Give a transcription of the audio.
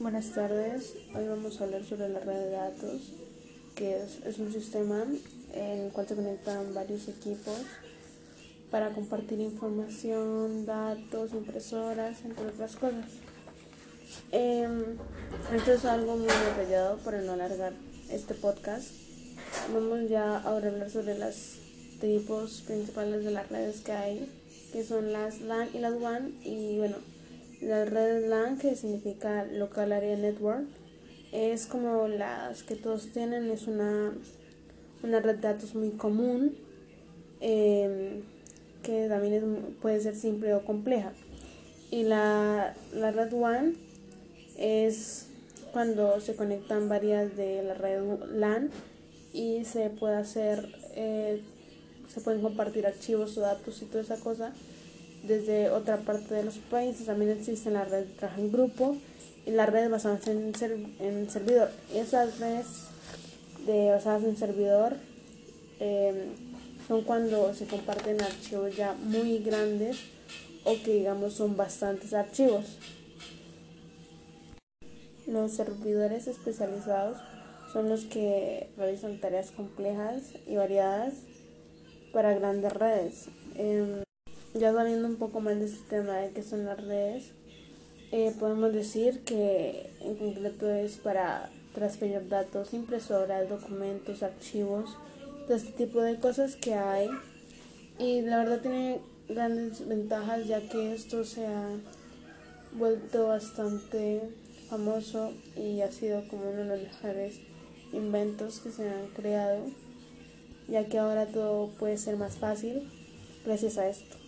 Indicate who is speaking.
Speaker 1: Buenas tardes, hoy vamos a hablar sobre la red de datos, que es, un sistema en el cual se conectan varios equipos para compartir información, datos, impresoras, entre otras cosas. Eh, esto es algo muy detallado para no alargar este podcast. Vamos ya ahora a hablar sobre los tipos principales de las redes que hay, que son las LAN y las WAN, y bueno, la red LAN, que significa Local Area Network, es como las que todos tienen, es una, una red de datos muy común, eh, que también es, puede ser simple o compleja. Y la, la red WAN es cuando se conectan varias de la red LAN y se puede hacer, eh, se pueden compartir archivos o datos y toda esa cosa desde otra parte de los países. También existe la red de trabajo en grupo y las redes basadas en, en servidor. Esas redes de, basadas en servidor eh, son cuando se comparten archivos ya muy grandes o que digamos son bastantes archivos. Los servidores especializados son los que realizan tareas complejas y variadas para grandes redes. Eh, ya sabiendo un poco más de este tema de qué son las redes, eh, podemos decir que en concreto es para transferir datos, impresoras, documentos, archivos, todo este tipo de cosas que hay. Y la verdad tiene grandes ventajas ya que esto se ha vuelto bastante famoso y ha sido como uno de los mejores inventos que se han creado, ya que ahora todo puede ser más fácil gracias a esto.